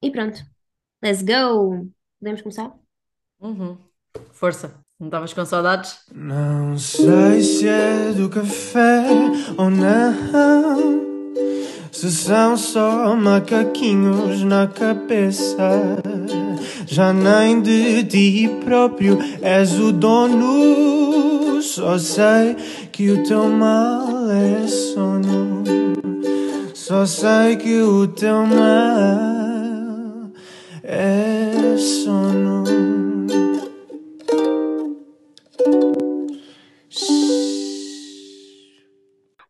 E pronto, let's go! Podemos começar? Uhum. Força, não estavas com saudades? Não sei se é do café ou não. Se são só macaquinhos na cabeça. Já nem de ti próprio és o dono. Só sei que o teu mal é sono. Só sei que o teu mal é sono.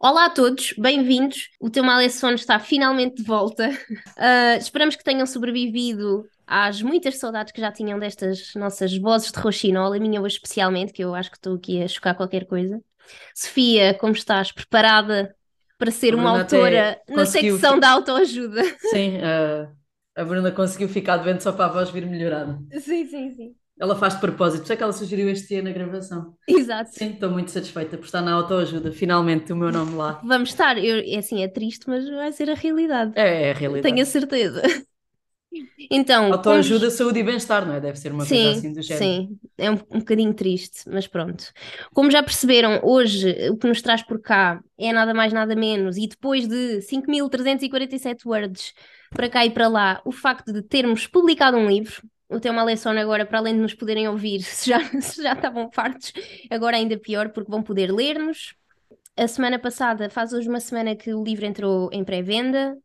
Olá a todos, bem-vindos. O Teu Mal é Sono está finalmente de volta. Uh, esperamos que tenham sobrevivido às muitas saudades que já tinham destas nossas vozes de roxinol, a minha hoje especialmente, que eu acho que estou aqui a chocar qualquer coisa. Sofia, como estás? Preparada para ser uma autora na secção da autoajuda? Sim, a, a Bruna conseguiu ficar doente só para a voz vir melhorada. Sim, sim, sim. Ela faz de propósito, é que ela sugeriu este dia na gravação. Exato. Sim, estou muito satisfeita por estar na autoajuda, finalmente o meu nome lá. Vamos estar, eu, é assim, é triste, mas vai ser a realidade. É, é a realidade. Tenho a certeza. Então, Autoajuda, saúde e bem-estar, não é? Deve ser uma coisa Sim, assim do género. sim, é um, um bocadinho triste, mas pronto. Como já perceberam, hoje o que nos traz por cá é nada mais nada menos, e depois de 5.347 words para cá e para lá, o facto de termos publicado um livro, o é Sono agora, para além de nos poderem ouvir, se já, se já estavam fartos, agora ainda pior, porque vão poder ler-nos. A semana passada, faz hoje uma semana que o livro entrou em pré-venda.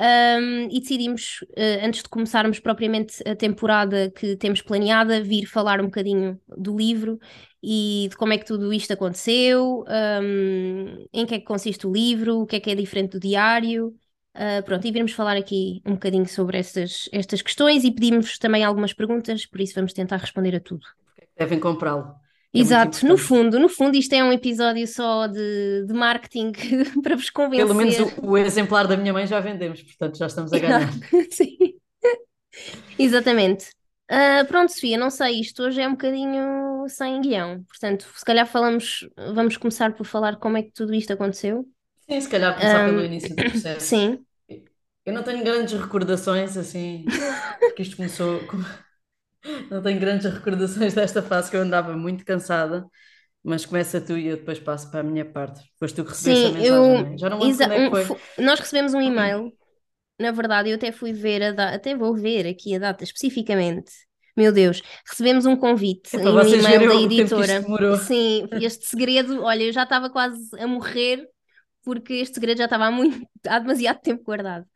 Um, e decidimos, eh, antes de começarmos propriamente a temporada que temos planeada, vir falar um bocadinho do livro e de como é que tudo isto aconteceu, um, em que é que consiste o livro, o que é que é diferente do diário. Uh, pronto, e virmos falar aqui um bocadinho sobre estas, estas questões e pedimos também algumas perguntas, por isso vamos tentar responder a tudo. Devem comprá-lo. É Exato, no fundo, no fundo isto é um episódio só de, de marketing para vos convencer. Pelo menos o, o exemplar da minha mãe já vendemos, portanto já estamos a ganhar. Sim. Exatamente. Ah, pronto, Sofia, não sei, isto hoje é um bocadinho sem guião, portanto, se calhar falamos, vamos começar por falar como é que tudo isto aconteceu. Sim, se calhar começar pelo Um, início do processo. Sim, Eu não tenho grandes recordações, assim, porque isto começou. com- Não tenho grandes recordações desta fase que eu andava muito cansada, mas começa tu e eu depois passo para a minha parte. Depois tu que recebeste a sim, mensagem, eu, é? Já não lembro exa- é que um, nós recebemos um e-mail, na verdade, eu até fui ver a data, até vou ver aqui a data especificamente. Meu Deus, recebemos um convite É em um e-mail da editora. Sim, este segredo, olha, eu já estava quase a morrer porque este segredo já estava há muito, há demasiado tempo guardado.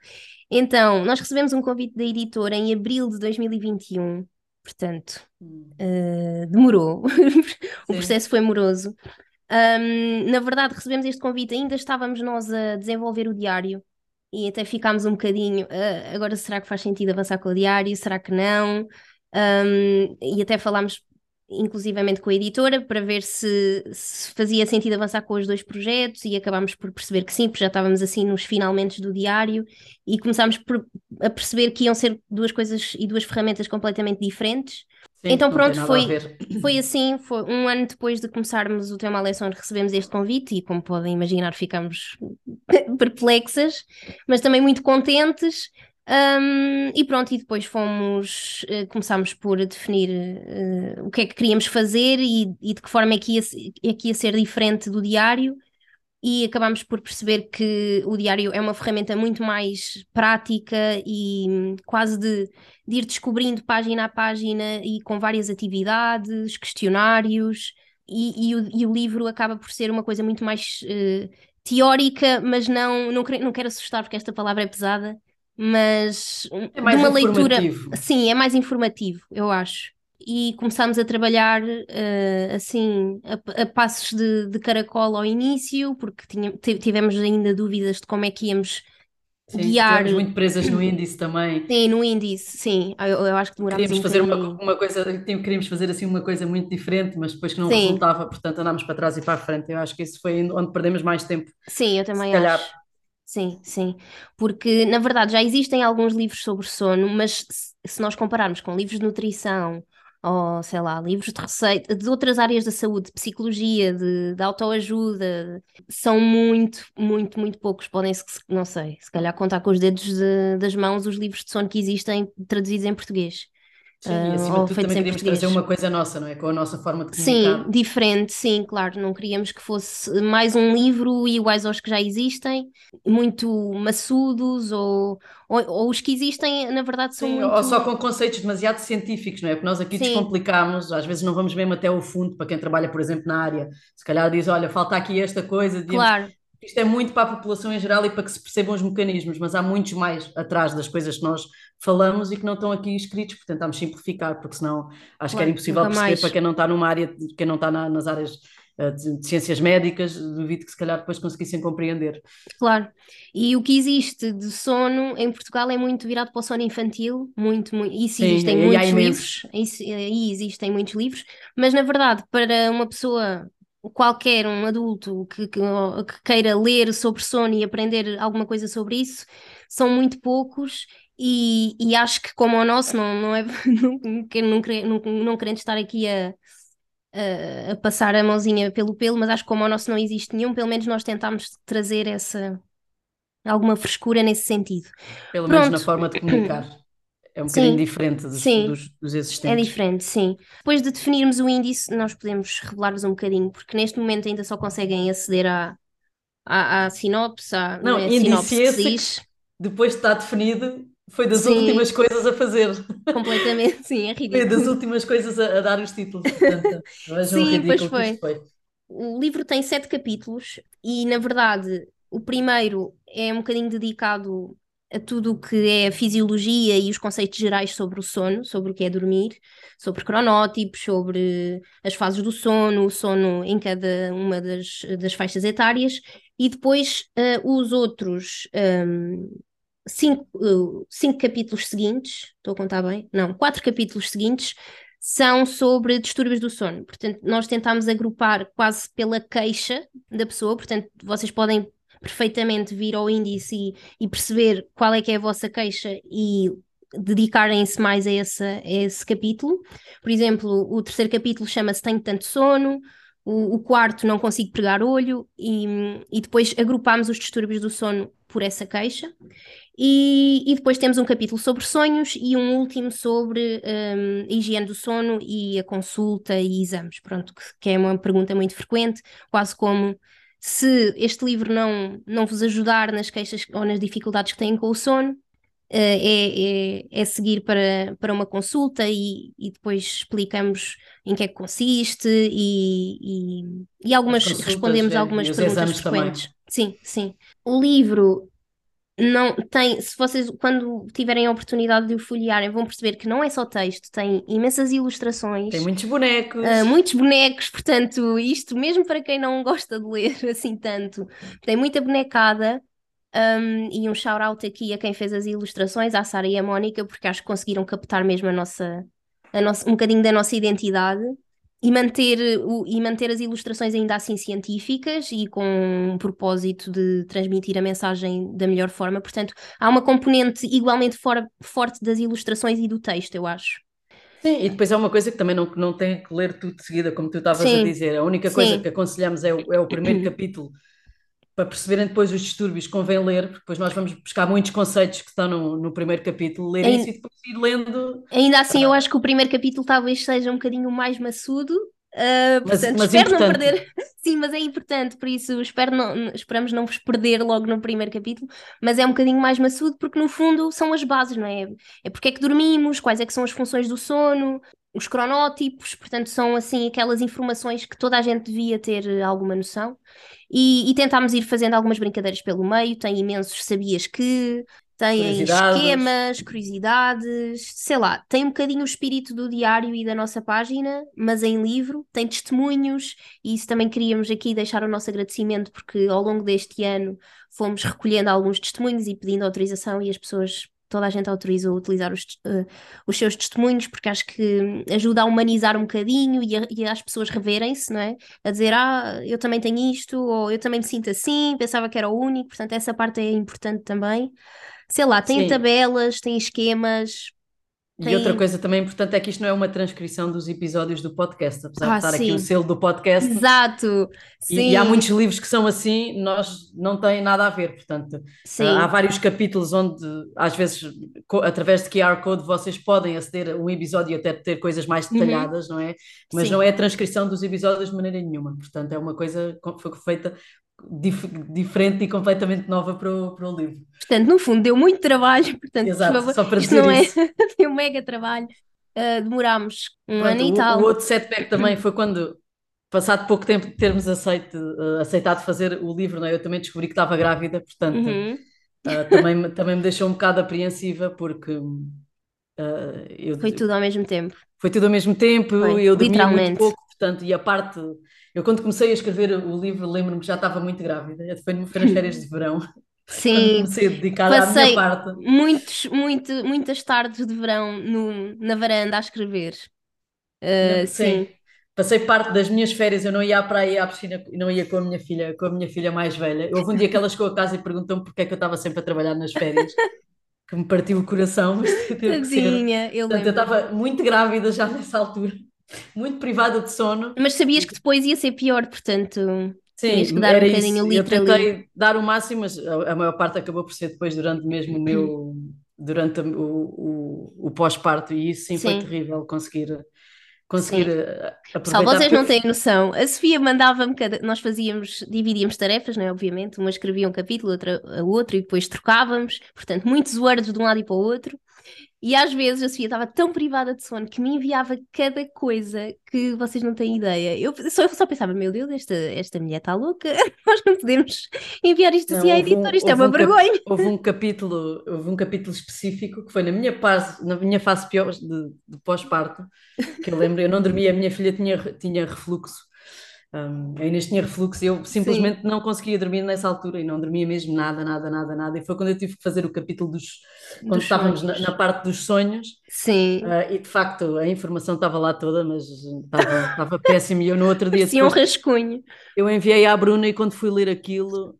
Então, nós recebemos um convite da editora em abril de 2021, portanto, Hum, eh, demorou. O processo foi moroso. Ahm, na verdade, recebemos este convite, ainda estávamos nós a desenvolver o diário e até ficámos um bocadinho. "Ah, agora, será que faz sentido avançar com o diário? Será que não? Ahm, e até falámos inclusivamente com a editora para ver se, se fazia sentido avançar com os dois projetos e acabámos por perceber que sim, porque já estávamos assim nos finalmente do diário e começámos por- a perceber que iam ser duas coisas e duas ferramentas completamente diferentes. Sim, Então pronto, foi, foi assim, foi um ano depois de começarmos o tema Lesson, recebemos este convite e como podem imaginar ficámos perplexas, mas também muito contentes. Hum, e pronto, e depois fomos, eh, começámos por definir eh, o que é que queríamos fazer e, e de que forma é que, ia, é que ia ser diferente do diário. E acabámos por perceber que o diário é uma ferramenta muito mais prática e hum, quase de, de ir descobrindo página a página e com várias atividades, questionários, e, e o, e o livro acaba por ser uma coisa muito mais eh, teórica, mas não, não, não quero assustar porque esta palavra é pesada, mas É mais uma leitura. Sim, é mais informativo, eu acho. E começámos a trabalhar eh, assim, a, a passos de, de caracol ao início, porque tinha- ti- tivemos ainda dúvidas de como é que íamos Sim, guiar. estivemos muito presas no índice também. Sim, no índice, sim. Eu, eu acho que demorámos Queríamos um fazer uma, uma coisa, tem- queríamos fazer assim uma coisa muito diferente, mas depois que não Sim, resultava, portanto andámos para trás e para a frente. Eu acho que isso foi onde perdemos mais tempo, sim, eu se também calhar. Sim, sim. Porque, na verdade, já existem alguns livros sobre sono, mas se, se nós compararmos com livros de nutrição ou sei lá, livros de receita, de outras áreas da saúde, de psicologia, de, de autoajuda, são muito, muito, muito poucos. Podem-se, não sei, se calhar contar com os dedos de, das mãos os livros de sono que existem traduzidos em português. Sim, e Ah, acima ou de tudo também queríamos trazer uma coisa nossa, não é? Com a nossa forma de comunicar. Sim, diferente, sim, claro. Não queríamos que fosse mais um livro iguais aos que já existem, muito maçudos, ou, ou, ou os que existem, na verdade, são Sim, muito. ou só com conceitos demasiado científicos, não é? Porque nós aqui Sim. descomplicamos, às vezes não vamos mesmo até ao fundo, para quem trabalha, por exemplo, na área. Se calhar diz, olha, falta aqui esta coisa, devíamos- Claro, isto é muito para a população em geral e para que se percebam os mecanismos, mas há muitos mais atrás das coisas que nós falamos e que não estão aqui escritos, porque tentámos simplificar, porque senão acho que era impossível perceber mais. para quem não está numa área, quem não está na- nas áreas eh, de, ciências médicas, duvido que se calhar depois conseguissem compreender. claro. E o que existe de sono em Portugal é muito virado para o sono infantil, muito, muito. Isso Sim, existem muitos livros, isso, aí existem muitos livros, mas na verdade, para uma pessoa. Qualquer um adulto que, que, que queira ler sobre sono e aprender alguma coisa sobre isso, são muito poucos e, e acho que como o nosso não, não é não, não, não, não, querendo estar aqui a, a, a passar a mãozinha pelo pelo, mas acho que como o nosso não existe nenhum, pelo menos nós tentámos trazer essa alguma frescura nesse sentido. Pelo menos na Pronto. forma de comunicar. É um Sim, bocadinho diferente dos, sim. dos, dos É existentes. diferente, sim. Depois de definirmos o índice, nós podemos revelar-vos um bocadinho, porque neste momento ainda só conseguem aceder à, à, à sinopse, à, Não, é índice que se que- diz, Depois de estar definido, foi das Sim. últimas coisas a fazer. completamente, sim, é Foi ridículo. das últimas coisas a, a dar os títulos. Portanto, Sim, ridículo pois isto foi. O livro tem sete capítulos e, na verdade, o primeiro é um bocadinho dedicado a tudo o que é a fisiologia e os conceitos gerais sobre o sono, sobre o que é dormir, sobre cronótipos, sobre as fases do sono, o sono em cada uma das, das faixas etárias, e depois eh, os outros ehm, cinco, eh, cinco capítulos seguintes, estou a contar bem? Não, quatro capítulos seguintes são sobre distúrbios do sono. Portanto, nós tentámos agrupar quase pela queixa da pessoa, portanto, vocês podem perfeitamente vir ao índice e, e perceber qual é que é a vossa queixa e dedicarem-se mais a esse, a esse capítulo. Por exemplo, o terceiro capítulo chama-se Tenho Tanto Sono, o, o quarto Não Consigo Pregar Olho, e, e depois agrupámos os distúrbios do sono por essa queixa. E, e depois temos um capítulo sobre sonhos e um último sobre a higiene do sono e a consulta e exames. Pronto, que, que é uma pergunta muito frequente, quase como se este livro não, não vos ajudar nas queixas ou nas dificuldades que têm com o sono, eh, é, é, é seguir para, para uma consulta e, e depois explicamos em que é que consiste e, e, e algumas, respondemos algumas perguntas exames também. frequentes. Sim, sim. O livro não tem, se vocês quando tiverem a oportunidade de o folhearem, vão perceber que não é só texto, tem imensas ilustrações. Tem muitos bonecos. Uh, muitos bonecos, portanto, isto mesmo para quem não gosta de ler assim tanto, tem muita bonecada. um, e um shout-out aqui a quem fez as ilustrações, à Sara e à Mónica, porque acho que conseguiram captar mesmo a nossa, a nossa, um bocadinho da nossa identidade e manter, o, e manter as ilustrações ainda assim científicas e com um propósito de transmitir a mensagem da melhor forma. Portanto, há uma componente igualmente for, forte das ilustrações e do texto, eu acho. Sim, e depois é uma coisa que também não, não tem que ler tudo de seguida, como tu estavas a dizer. A única coisa sim. que aconselhamos é o, é o primeiro capítulo. Para perceberem depois os distúrbios, convém ler, porque depois nós vamos buscar muitos conceitos que estão no, no primeiro capítulo, ler Em- isso e depois ir lendo. Ainda assim, eu acho que o primeiro capítulo talvez seja um bocadinho mais maçudo. Uh, Mas- portanto, mas espero não importante. perder. Sim, mas é importante, por isso espero não, esperamos não vos perder logo no primeiro capítulo. Mas é um bocadinho mais maçudo, porque no fundo são as bases, não é? É porque é que dormimos, quais é que são as funções do sono, os cronótipos, portanto, são assim aquelas informações que toda a gente devia ter eh, alguma noção. E, e tentámos ir fazendo algumas brincadeiras pelo meio, tem imensos sabias que, tem Curiosidades. esquemas, curiosidades, sei lá, tem um bocadinho o espírito do diário e da nossa página, mas em livro, tem testemunhos, e isso também queríamos aqui deixar o nosso agradecimento, porque ao longo deste ano fomos recolhendo alguns testemunhos e pedindo autorização, e as pessoas, toda a gente autorizou a utilizar os, eh, os seus testemunhos, porque acho que ajuda a humanizar um bocadinho e, a, e as pessoas reverem-se, não é? A dizer, ah, eu também tenho isto, ou eu também me sinto assim, pensava que era o único, portanto, essa parte é importante também. Sei lá, tem Sim. tabelas, tem esquemas, E Tem- outra coisa também importante é que isto não é uma transcrição dos episódios do podcast, apesar Ah, de estar aqui sim. o selo do podcast. Exato, E, sim, e há muitos livros que são assim, nós não tem nada a ver, portanto, sim, há vários capítulos onde, às vezes, através de QR Code, vocês podem aceder a um episódio e até ter coisas mais Uhum. detalhadas, não é? Mas Sim. não é a transcrição dos episódios de maneira nenhuma, portanto, é uma coisa que foi feita dif- diferente e completamente nova para o, para o livro. Portanto, no fundo, deu muito trabalho, portanto, por Exato, favor, só para isto dizer não é, isso. deu mega trabalho. Ah, demorámos um Pronto, ano e o, tal. o outro setback também foi quando, passado pouco tempo de termos aceito, eh, aceitado fazer o livro, não é? eu também descobri que estava grávida, portanto, Uhum. eh, também, me- também me deixou um bocado apreensiva, porque eu, Foi tudo ao mesmo tempo. foi tudo ao mesmo tempo, Foi, eu dormia muito pouco, portanto, e a parte. Eu, quando comecei a escrever o livro, lembro-me que já estava muito grávida, foi, nas férias de verão, Sim, comecei a dedicar à Passei- minha parte. muitos, muito, muitas tardes de verão no, na varanda a escrever. Ah, Não, sim. Passei parte das minhas férias, eu não ia à praia à piscina, não ia com a minha filha, com a minha filha mais velha. Houve um dia que ela chegou a casa e perguntou-me porque é que eu estava sempre a trabalhar nas férias, que me partiu o coração, mas teve que ser. Tadinha, eu Portanto, eu lembro. estava muito grávida já nessa altura, muito privada de sono. Mas sabias que depois ia ser pior, portanto, tinhas Sim, que dar um era bocadinho isso. Eu para ali. tentei dar o máximo, mas a, a maior parte acabou por ser depois durante mesmo o meu, durante o, o, o pós-parto, e isso sim, foi Sim. terrível conseguir, conseguir Sim. eh, aproveitar. vocês não têm noção. A Sofia mandava-me cada. Nós fazíamos, dividíamos tarefas, não é? Obviamente. Uma escrevia um capítulo, outra a outro, e depois trocávamos. Portanto, muitos words de um lado e para o outro. E às vezes a Sofia estava tão privada de sono que me enviava cada coisa que vocês não têm ideia. Eu só, eu só pensava, meu Deus, esta, esta mulher está louca. Nós não podemos enviar isto assim à editora. Isto é uma um cap- vergonha. Houve um capítulo, houve um capítulo específico que foi na minha fase, na minha fase pior de, de pós-parto, que eu lembro, eu não dormia, a minha filha tinha, tinha refluxo. Um, a Inês tinha refluxo e eu simplesmente não conseguia dormir nessa altura e não dormia mesmo nada, nada, nada, nada. E foi quando eu tive que fazer o capítulo dos. quando Dos estávamos na, na parte dos sonhos, Sim. ah, e de facto a informação estava lá toda, mas estava, estava péssimo. E eu no outro dia Parecia um rascunho. eu enviei à Bruna e quando fui ler aquilo,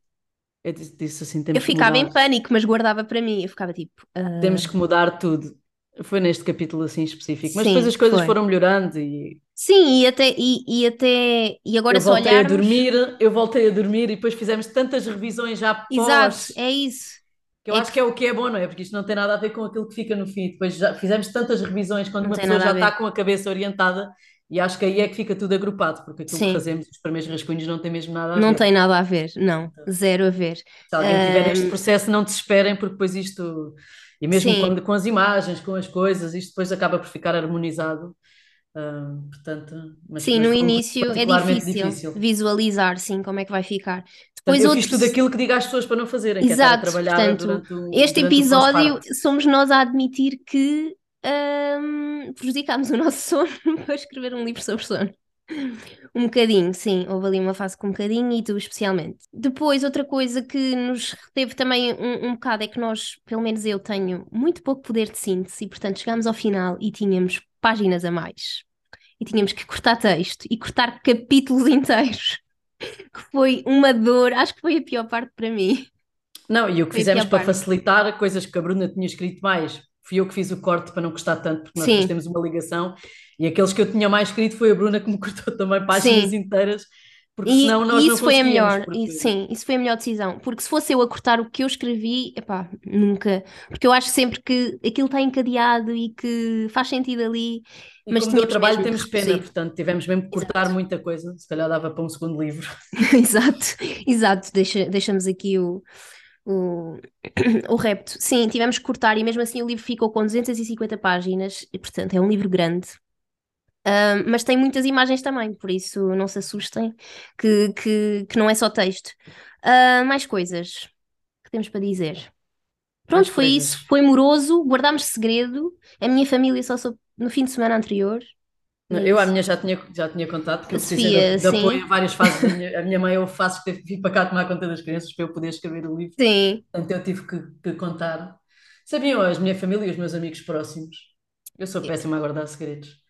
eu disse, disse assim: temos Eu ficava em pânico, mas guardava para mim. Eu ficava tipo. ah, Temos que mudar tudo. Foi neste capítulo assim específico. Mas Sim, depois as coisas foi. foram melhorando e Sim, e até, e, e até, e agora eu se voltei a olharmos, dormir, eu voltei a dormir e depois fizemos tantas revisões já exato, pós, é isso. que eu É acho que é o que é bom, não é? Porque isto não tem nada a ver com aquilo que fica no fim. Depois já fizemos tantas revisões quando Não uma pessoa já a está com a cabeça orientada e acho que aí é que fica tudo agrupado, porque aquilo que Sim. fazemos, os primeiros rascunhos, não tem mesmo nada a Não ver. tem nada a ver, não, zero a ver. Se alguém tiver este processo, não desesperem, porque depois isto, e mesmo quando, com as imagens, com as coisas, isto depois acaba por ficar harmonizado. Portanto, mas, Sim, mas no início é particularmente difícil visualizar, sim, como é que vai ficar. Portanto, Depois eu outros... fiz tudo aquilo que digo às pessoas para não fazerem, que é Exato, portanto, durante o, Este durante o episódio pós-parto. somos nós a admitir que ahm, prejudicámos o nosso sono para escrever um livro sobre sono. Um bocadinho, sim, houve ali uma fase com um bocadinho e tu especialmente. Depois, outra coisa que nos reteve também um, um bocado é que nós, pelo menos eu, tenho muito pouco poder de síntese e, portanto, chegámos ao final e tínhamos páginas a mais. E tínhamos que cortar texto e cortar capítulos inteiros. Que foi uma dor, acho que foi a pior parte para mim. Não, e o que Foi fizemos para parte. facilitar coisas que a Bruna tinha escrito mais, fui eu que fiz o corte para não custar tanto, porque nós Sim. temos uma ligação, e aqueles que eu tinha mais escrito foi a Bruna que me cortou também páginas Sim. inteiras, porque E, senão nós e não isso foi a melhor, porque- sim, isso foi a melhor decisão. Porque se fosse eu a cortar o que eu escrevi, epá, nunca. Porque eu acho sempre que aquilo está encadeado e que faz sentido ali. E Mas como trabalho temos pena, reduzir. portanto tivemos mesmo que cortar Exato. muita coisa, se calhar dava para um segundo livro. Exato, exato. Deixa, deixamos aqui o, o, o repto. Sim, tivemos que cortar e mesmo assim o livro ficou com 250 páginas, e portanto é um livro grande. Ahm, mas tem muitas imagens também, por isso não se assustem que, que, que não é só texto. Ah, mais coisas que temos para dizer. Pronto, Mais foi coisas. isso. Foi moroso, guardámos segredo. A minha família só soube no fim de semana anterior. Não, Eu à isso. minha já tinha, já tinha contado, porque eu A precisei de, de apoio em várias fases. da minha- a minha mãe houve fases que teve que vir para cá tomar conta das crianças para eu poder escrever o livro. Sim, Portanto, eu tive que, que contar. Sabiam a minha família e os meus amigos próximos? Eu sou péssima a guardar segredos.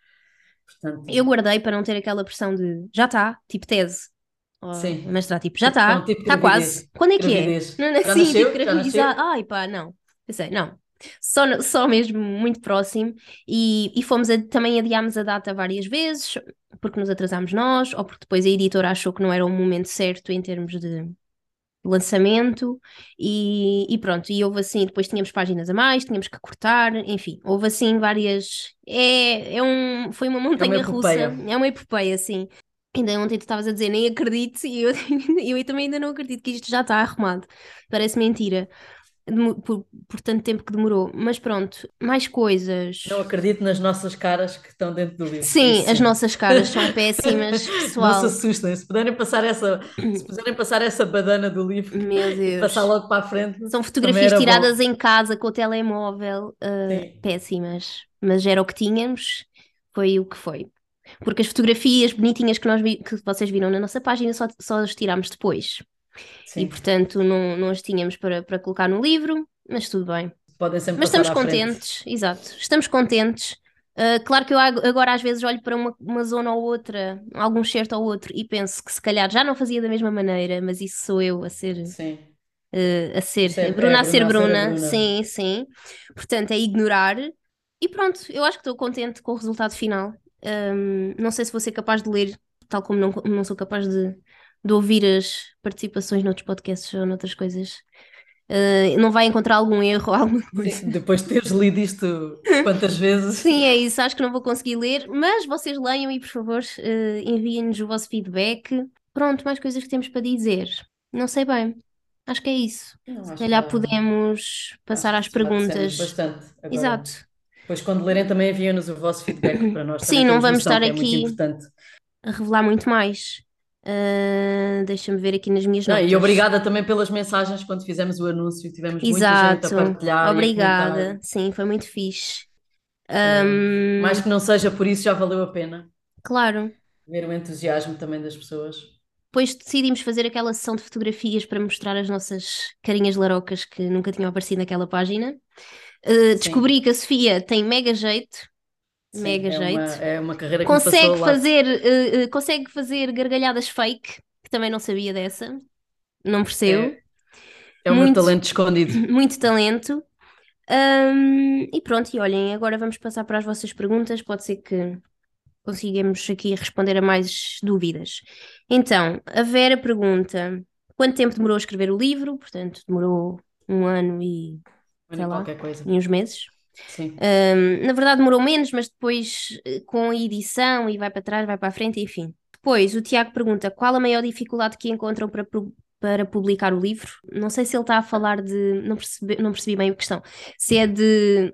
Portanto, eu guardei para não ter aquela pressão de já está, tipo tese. Sim. mestrado, tipo, já Tipo, está, não, tipo está quase. Quando é que é? gravidez. Não, não, Já sim, nasceu? tipo, nasceu? Ai, pá, não. Pensei, não. só, só mesmo muito próximo. E, e fomos a- também adiámos a data várias vezes, porque nos atrasámos nós, ou porque depois a editora achou que não era o momento certo em termos de lançamento. E, e pronto, e houve assim, depois tínhamos páginas a mais, tínhamos que cortar, enfim, houve assim várias. É, é um, foi uma montanha russa, epopeia. é uma epopeia, assim. Ainda ontem tu estavas a dizer, nem acredito, e eu, eu também ainda não acredito que isto já está arrumado. Parece mentira. Por, por tanto tempo que demorou. Mas pronto, mais coisas. Não acredito nas nossas caras que estão dentro do livro. Sim, as nossas caras são péssimas, Não pessoal. se assustem, se puderem passar essa, se puderem passar essa badana do livro Meu Deus. passar logo para a frente. São fotografias era bom. tiradas em casa com o telemóvel, Sim. péssimas. Mas era o que tínhamos, foi o que foi. Porque as fotografias bonitinhas que, nós vi- que vocês viram na nossa página só, só as tirámos depois. E Sim, portanto não, não as tínhamos para, para colocar no livro, mas tudo bem. podem sempre Mas estamos à frente. contentes, exato. Estamos contentes. Ah, claro que eu ag- agora às vezes olho para uma, uma zona ou outra, algum certo ou outro, e penso que se calhar já não fazia da mesma maneira, mas isso sou eu a ser Sim, eh, a ser, é- a Bruna é a ser Bruna a ser Bruna, Bruna. sim, sim. Portanto, é ignorar. E pronto, eu acho que estou contente com o resultado final. Ahm, não sei se vou ser capaz de ler, tal como não, não sou capaz de, de ouvir as participações noutros podcasts ou noutras coisas. Ah, não vai encontrar algum erro. Sim, depois de teres lido isto quantas vezes. Sim, é isso. Acho que não vou conseguir ler, mas vocês leiam e, por favor, eh, enviem-nos o vosso feedback. Pronto, mais coisas que temos para dizer. Não sei bem. Acho que é isso. Não, Se calhar que podemos passar às acho dissemos perguntas. bastante. Agora, Exato. Depois, quando lerem, também enviam-nos o vosso feedback para nós. Sim, não vamos estar é aqui- importante. A revelar muito mais. Ah, deixa-me ver aqui nas minhas Não, notas. e obrigada também pelas mensagens quando fizemos o anúncio. Tivemos muita Exato. gente a partilhar. a Obrigada. comentar. Sim, foi muito fixe. Ahm, Mais que não seja por isso, já valeu a pena claro. ver o entusiasmo também das pessoas. Depois decidimos fazer aquela sessão de fotografias para mostrar as nossas carinhas larocas que nunca tinham aparecido naquela página. Uh, descobri que a Sofia tem mega jeito, Sim, mega é jeito. Uma, é uma carreira que consegue fazer, uh, uh, consegue fazer gargalhadas fake, que também não sabia dessa, não percebo. É, é meu Muito. talento escondido. Muito talento. Ahm, e pronto, e olhem, agora vamos passar para as vossas perguntas. Pode ser que consigamos aqui responder a mais dúvidas. Então, a Vera pergunta: quanto tempo demorou a escrever o livro? Portanto, demorou um ano e, sei lá. E uns meses. Ahm, na verdade, demorou menos, mas depois eh, com a edição e vai para trás, vai para a frente, enfim. Depois, o Tiago pergunta qual a maior dificuldade que encontram para, para publicar o livro. Não sei se ele está a falar de. Não percebi, não percebi bem a questão. Se é de,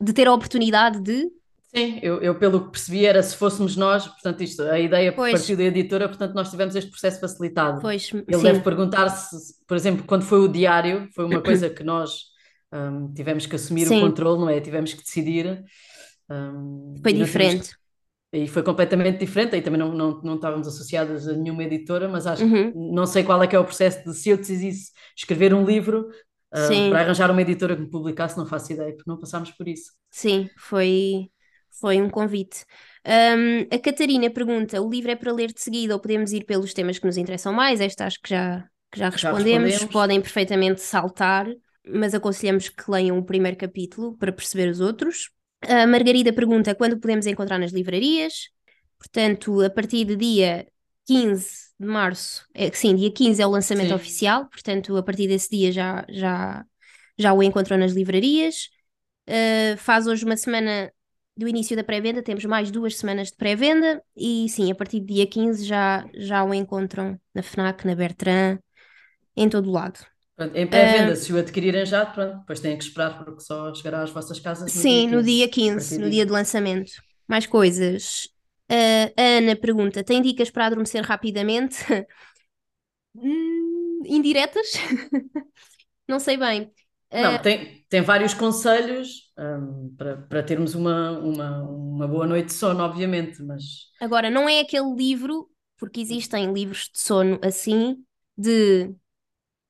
de ter a oportunidade de. Sim, eu, eu pelo que percebi era se fôssemos nós, portanto, isto, a ideia Pois. partiu da editora, portanto, nós tivemos este processo facilitado. Pois, Ele sim, deve perguntar se, por exemplo, quando foi o diário, foi uma coisa que nós hum, tivemos que assumir Sim. o controle, não é? Tivemos que decidir. hum, foi e diferente. que- E foi completamente diferente, aí também não, não, não estávamos associados a nenhuma editora, mas acho Uhum. que não sei qual é que é o processo de se eu decidisse escrever um livro hum, Sim. para arranjar uma editora que me publicasse, não faço ideia, porque não passámos por isso. Sim, foi, foi um convite. Ahm, a Catarina pergunta: o livro é para ler de seguida ou podemos ir pelos temas que nos interessam mais? Esta acho que já, que já Já respondemos. respondemos. Podem perfeitamente saltar, mas aconselhamos que leiam o primeiro capítulo para perceber os outros. A Margarida pergunta: quando podemos encontrar nas livrarias? Portanto, a partir de dia 15 de março, é, sim, dia 15 é o lançamento Sim. oficial, portanto, a partir desse dia já, já, já o encontram nas livrarias. Uh, faz hoje uma semana do início da pré-venda, temos mais duas semanas de pré-venda e sim, a partir do dia 15 já, já o encontram na FNAC, na Bertrand, em todo o lado. Pronto, em pré-venda, Ah. se o adquirirem já, pronto, depois têm que esperar porque só chegará às vossas casas no Sim, dia no dia 15, a 15, partir no dia de lançamento. Mais coisas. Uh, a Ana pergunta: tem dicas para adormecer rapidamente? Hum, indiretas? Não sei bem. Não, tem, tem vários conselhos hum, para, para termos uma, uma, uma boa noite de sono, obviamente, mas Agora, não é aquele livro, porque existem livros de sono assim, de.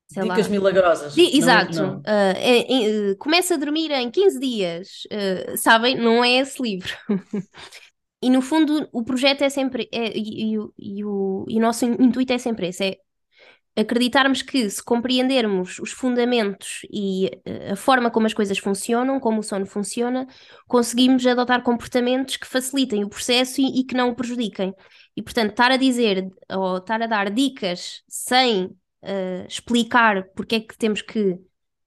Sei lá. dicas milagrosas. Di- não- exato. não. Ah, é- é, começa a dormir em 15 dias. Ah, sabem? Não é esse livro. E no fundo, o projeto é sempre. é- e, e o- e o, e o nosso intuito é sempre esse: é acreditarmos que se compreendermos os fundamentos e uh, a forma como as coisas funcionam, como o sono funciona, conseguimos adotar comportamentos que facilitem o processo e, e que não o prejudiquem. E, portanto, estar a dizer ou estar a dar dicas sem uh, explicar porque é que temos que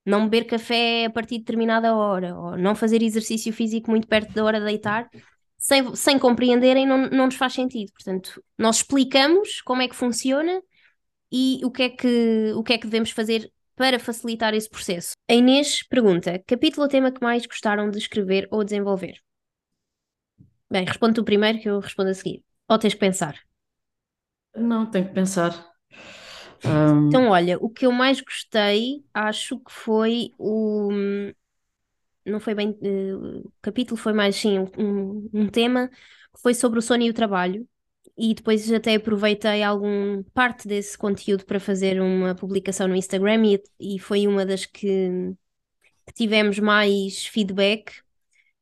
não beber café a partir de determinada hora, ou não fazer exercício físico muito perto da hora de deitar, sem, sem compreenderem, não, não nos faz sentido. Portanto, nós explicamos como é que funciona e o que é que, o que, é que devemos fazer para facilitar esse processo. A Inês pergunta: capítulo ou tema que mais gostaram de escrever ou desenvolver? Bem, responde tu primeiro que eu respondo a seguir. Ou tens que pensar? Não, tenho que pensar. Um... Então, olha, o que eu mais gostei, acho que foi o. Não foi bem. Uh, o capítulo foi mais, sim, um, um tema que foi sobre o sono e o trabalho. E depois até aproveitei algum parte desse conteúdo para fazer uma publicação no Instagram e, e foi uma das que, que tivemos mais feedback.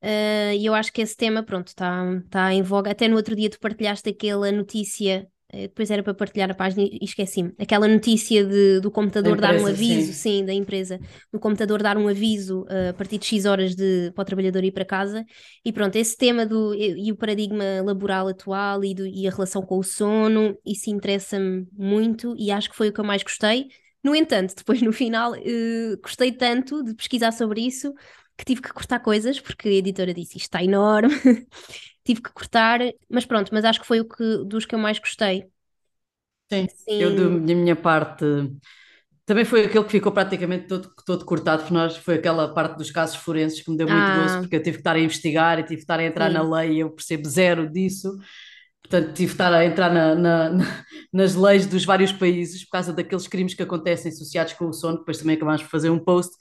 Uh, e eu acho que esse tema, pronto, está tá em voga. Até no outro dia tu partilhaste aquela notícia eh, depois era para partilhar a página e esqueci-me. Aquela notícia de, do computador empresa, dar um aviso, sim. sim. da empresa, do computador dar um aviso uh, a partir de X horas de, para o trabalhador ir para casa. E pronto, esse tema do, e, e o paradigma laboral atual e, do, e a relação com o sono, isso interessa-me muito e acho que foi o que eu mais gostei. No entanto, depois no final, uh, gostei tanto de pesquisar sobre isso que tive que cortar coisas, porque a editora disse isto está enorme. tive que cortar, mas pronto, mas acho que foi o que, dos que eu mais gostei. Sim, Sim. eu da minha parte também foi aquele que ficou praticamente todo, todo cortado por nós, foi aquela parte dos casos forenses que me deu muito ah. gosto, porque eu tive que estar a investigar e tive que estar a entrar Sim. na lei e eu percebo zero disso. Portanto, tive que estar a entrar na, na, na, nas leis dos vários países por causa daqueles crimes que acontecem associados com o sono. Depois também acabámos por fazer um post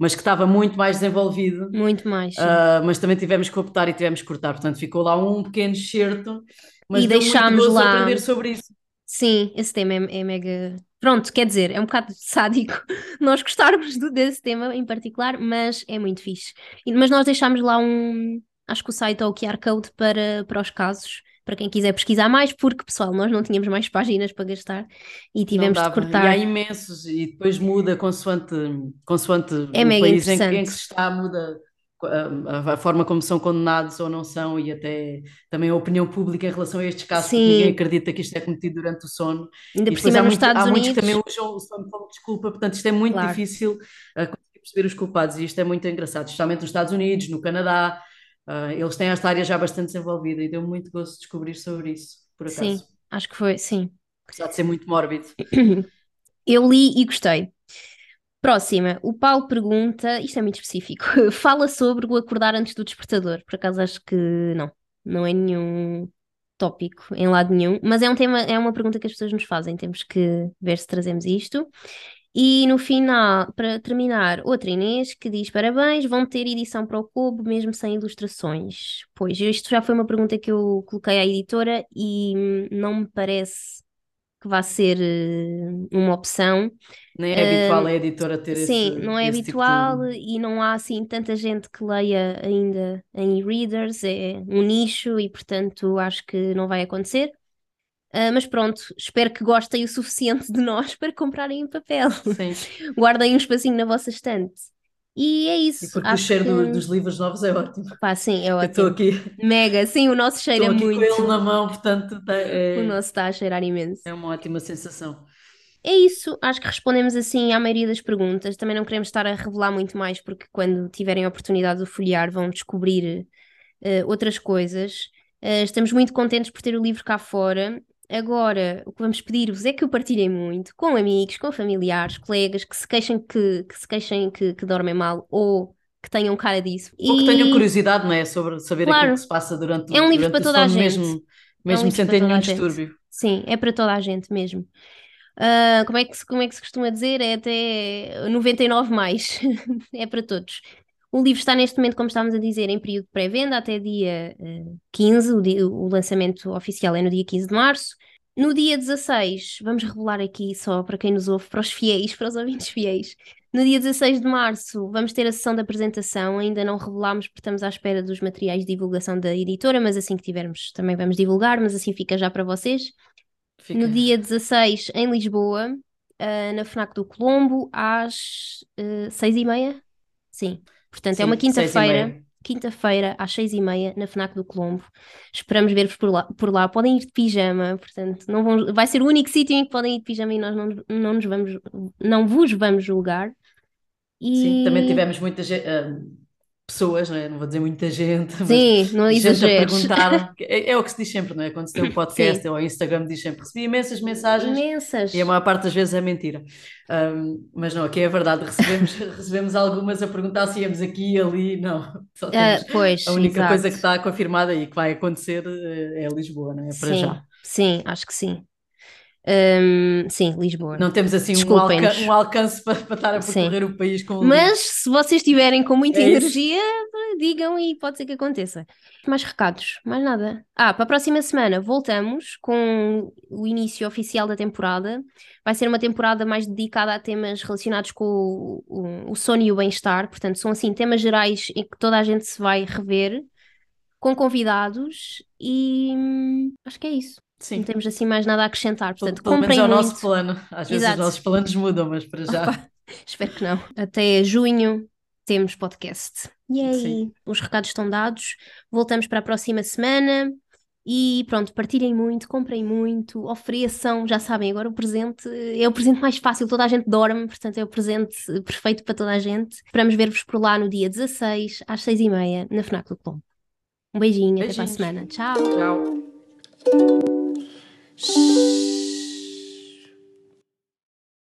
mas que estava muito mais desenvolvido. Muito mais. Uh, mas também tivemos que optar e tivemos que cortar, portanto ficou lá um pequeno excerto. Mas e deixámos lá. aprender sobre isso. Sim, esse tema é, é, mega. Pronto, quer dizer, é um bocado sádico nós gostarmos do, desse tema em particular, mas é muito fixe. E, mas nós deixámos lá um. Acho que o site ou o QR Code para, para os casos para quem quiser pesquisar mais, porque, pessoal, nós não tínhamos mais páginas para gastar e tivemos de cortar. E há imensos, e depois muda consoante, consoante é o país em que, em que, se está, muda a, a, forma como são condenados ou não são, e até também a opinião pública em relação a estes casos, ninguém acredita que isto é cometido durante o sono. Ainda por cima, há, nos muito, Estados há Unidos... muitos que também usam o sono como desculpa, portanto, isto é muito claro. difícil a perceber os culpados, e isto é muito engraçado, especialmente nos Estados Unidos, no Canadá Uh, eles têm esta área já bastante desenvolvida e deu muito gosto de descobrir sobre isso, por acaso. Sim, acho que foi, sim. Apesar de ser muito mórbido. Eu li e gostei. Próxima, o Paulo pergunta, isto é muito específico, fala sobre o acordar antes do despertador. Por acaso acho que não, não é nenhum tópico em lado nenhum, mas é um tema, é uma pergunta que as pessoas nos fazem, temos que ver se trazemos isto. E no final, para terminar, outra Inês que diz: Parabéns, vão ter edição para o Kobo mesmo sem ilustrações. Pois, isto já foi uma pergunta que eu coloquei à editora e não me parece que vá ser uh, uma opção. Nem é uh, habitual a editora ter sim, esse Sim, não é habitual tipo de... e não há assim tanta gente que leia ainda em e-readers, é um nicho e portanto acho que não vai acontecer. Uh, mas pronto, espero que gostem o suficiente de nós para comprarem em papel. Sim. Guardem um espacinho na vossa estante. E é isso. E porque Acho o cheiro que... do, dos livros novos é ótimo. Pá, sim, é ótimo. Estou aqui. Mega, sim, o nosso cheiro Estou é aqui muito. com ele na mão, portanto. Tá, é... O nosso está a cheirar imenso. É uma ótima sensação. É isso, acho que respondemos assim à maioria das perguntas. Também não queremos estar a revelar muito mais, porque quando tiverem a oportunidade de folhear vão descobrir uh, outras coisas. Uh, estamos muito contentes por ter o livro cá fora Agora, o que vamos pedir-vos é que o partilhem muito com amigos, com familiares, colegas que se queixem que, que se queixem que, que dormem mal ou que tenham cara disso. Ou que tenham curiosidade, não é? Sobre saber claro, aquilo que se passa durante o É um livro para toda a gente. Mesmo, mesmo é um sem ter nenhum distúrbio. Sim, é para toda a gente mesmo. Uh, como, é que, como é que se costuma dizer? É até 99 mais. é para todos. O livro está neste momento, como estávamos a dizer, em período de pré-venda até dia uh, 15, o, dia, o, lançamento oficial é no dia 15 de março. No dia 16, vamos revelar aqui só para quem nos ouve, para os fiéis, para os ouvintes fiéis. No dia 16 de março vamos ter a sessão de apresentação, ainda não revelámos porque estamos à espera dos materiais de divulgação da editora, mas assim que tivermos também vamos divulgar, mas assim fica já para vocês. Fica. No dia 16 em Lisboa, uh, na FNAC do Colombo às uh, seis e meia. Sim, portanto Sim, é uma quinta-feira. Quinta-feira às seis e meia na FNAC do Colombo. Esperamos ver-vos por lá, por lá. Podem ir de pijama, portanto, não vão, vai ser o único sítio em que podem ir de pijama e nós não, não nos vamos, não vos vamos julgar. Sim, E também tivemos muita gente, pessoas, não é? Não vou dizer muita gente, mas sim, não gente a perguntar. É, é o que se diz sempre, não é? Quando se tem um podcast ou Instagram, diz sempre: recebi imensas mensagens Imensas. e a maior parte das vezes é mentira. Um, mas não, aqui é verdade, recebemos, recebemos algumas a perguntar se íamos aqui e ali, não. Só Ah, temos, pois, a única coisa exato. que está confirmada e que vai acontecer eh, é Lisboa, não é? Para Sim, já. sim, acho que sim. Hum, sim, Lisboa. Não temos assim um, alca um alcance para, para estar a Sim. percorrer o país com Mas se vocês estiverem com muita É isso. energia, digam e pode ser que aconteça. Mais recados, mais nada. Ah, para a próxima semana voltamos com o início oficial da temporada. Vai ser uma temporada mais dedicada a temas relacionados com o, o, o sono e o bem-estar. Portanto, são assim temas gerais em que toda a gente se vai rever, com convidados e hum, acho que é isso. Sim. Não temos assim mais nada a acrescentar. Portanto, pelo menos é o muito. nosso plano. Às vezes Exato. os nossos planos mudam, mas para já. Espero que não. Até junho temos podcast. Yay! Sim. Os recados estão dados. Voltamos para a próxima semana. E pronto, partilhem muito, comprem muito, ofereçam, já sabem, agora o presente é o presente mais fácil, toda a gente dorme, portanto é o presente perfeito para toda a gente. Esperamos ver-vos por lá no dia 16, às 6h30, na FNAC do Colombo. Um beijinho, até para a Beijinhos. semana. Tchau! Tchau. Shh.